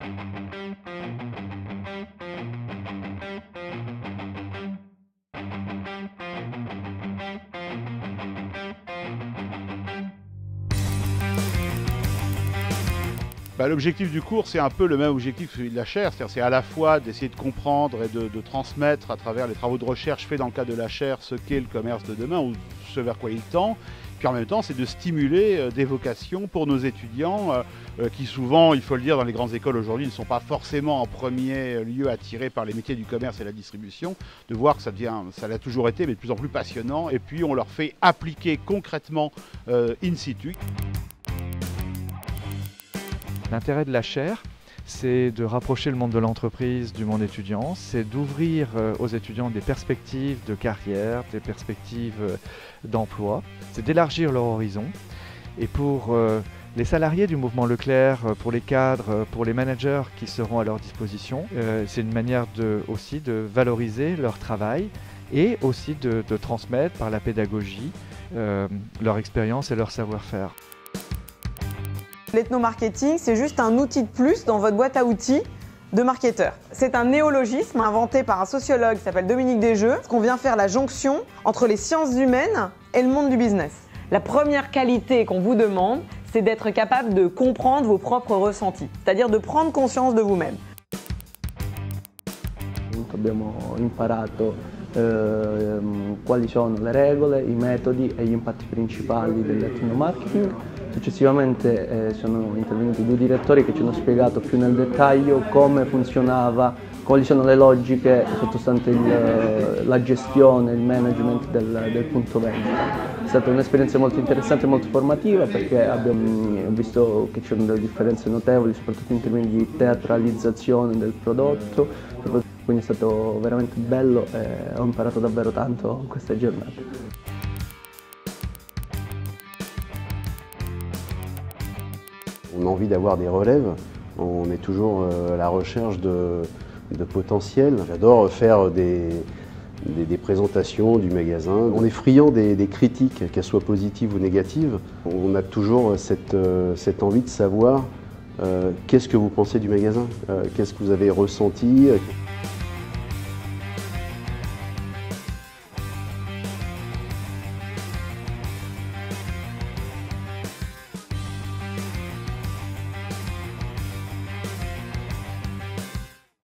Thank you. Bah, l'objectif du cours, c'est un peu le même objectif que celui de la chaire, c'est à la fois d'essayer de comprendre et de, de, transmettre à travers les travaux de recherche faits dans le cadre de la chaire ce qu'est le commerce de demain ou ce vers quoi il tend, puis en même temps c'est de stimuler euh, des vocations pour nos étudiants euh, euh, qui souvent, il faut le dire, dans les grandes écoles aujourd'hui ne sont pas forcément en premier lieu attirés par les métiers du commerce et la distribution, de voir que ça devient, ça l'a toujours été, mais de plus en plus passionnant, et puis on leur fait appliquer concrètement in situ. L'intérêt de la chaire, c'est de rapprocher le monde de l'entreprise du monde étudiant, c'est d'ouvrir euh, aux étudiants des perspectives de carrière, des perspectives euh, d'emploi, c'est d'élargir leur horizon. Et pour euh, les salariés du mouvement Leclerc, pour les cadres, pour les managers qui seront à leur disposition, c'est une manière aussi de valoriser leur travail et aussi de transmettre par la pédagogie leur expérience et leur savoir-faire. L'ethnomarketing, c'est juste un outil de plus dans votre boîte à outils de marketeur. C'est un néologisme inventé par un sociologue qui s'appelle Dominique Desjeux, qu'on vient faire la jonction entre les sciences humaines et le monde du business. La première qualité qu'on vous demande, c'est d'être capable de comprendre vos propres ressentis, c'est-à-dire de prendre conscience de vous-même. Abbiamo imparato eh, quali sono le regole, i metodi e gli impatti principali dell'ethnomarketing Successivamente eh, sono intervenuti due direttori che ci hanno spiegato più nel dettaglio come funzionava, quali sono le logiche sottostanti il, la gestione, il management del, del, punto vendita. È stata un'esperienza molto interessante e molto formativa perché abbiamo visto che c'erano delle differenze notevoli, soprattutto in termini di teatralizzazione del prodotto, quindi è stato veramente bello e ho imparato davvero tanto in queste giornate. On a envie d'avoir des relèves, on est toujours euh, à la recherche de, potentiel. J'adore faire des, présentations du magasin. On est friand des, critiques, qu'elles soient positives ou négatives. On a toujours cette, euh, envie de savoir euh, qu'est-ce que vous pensez du magasin, qu'est-ce que vous avez ressenti?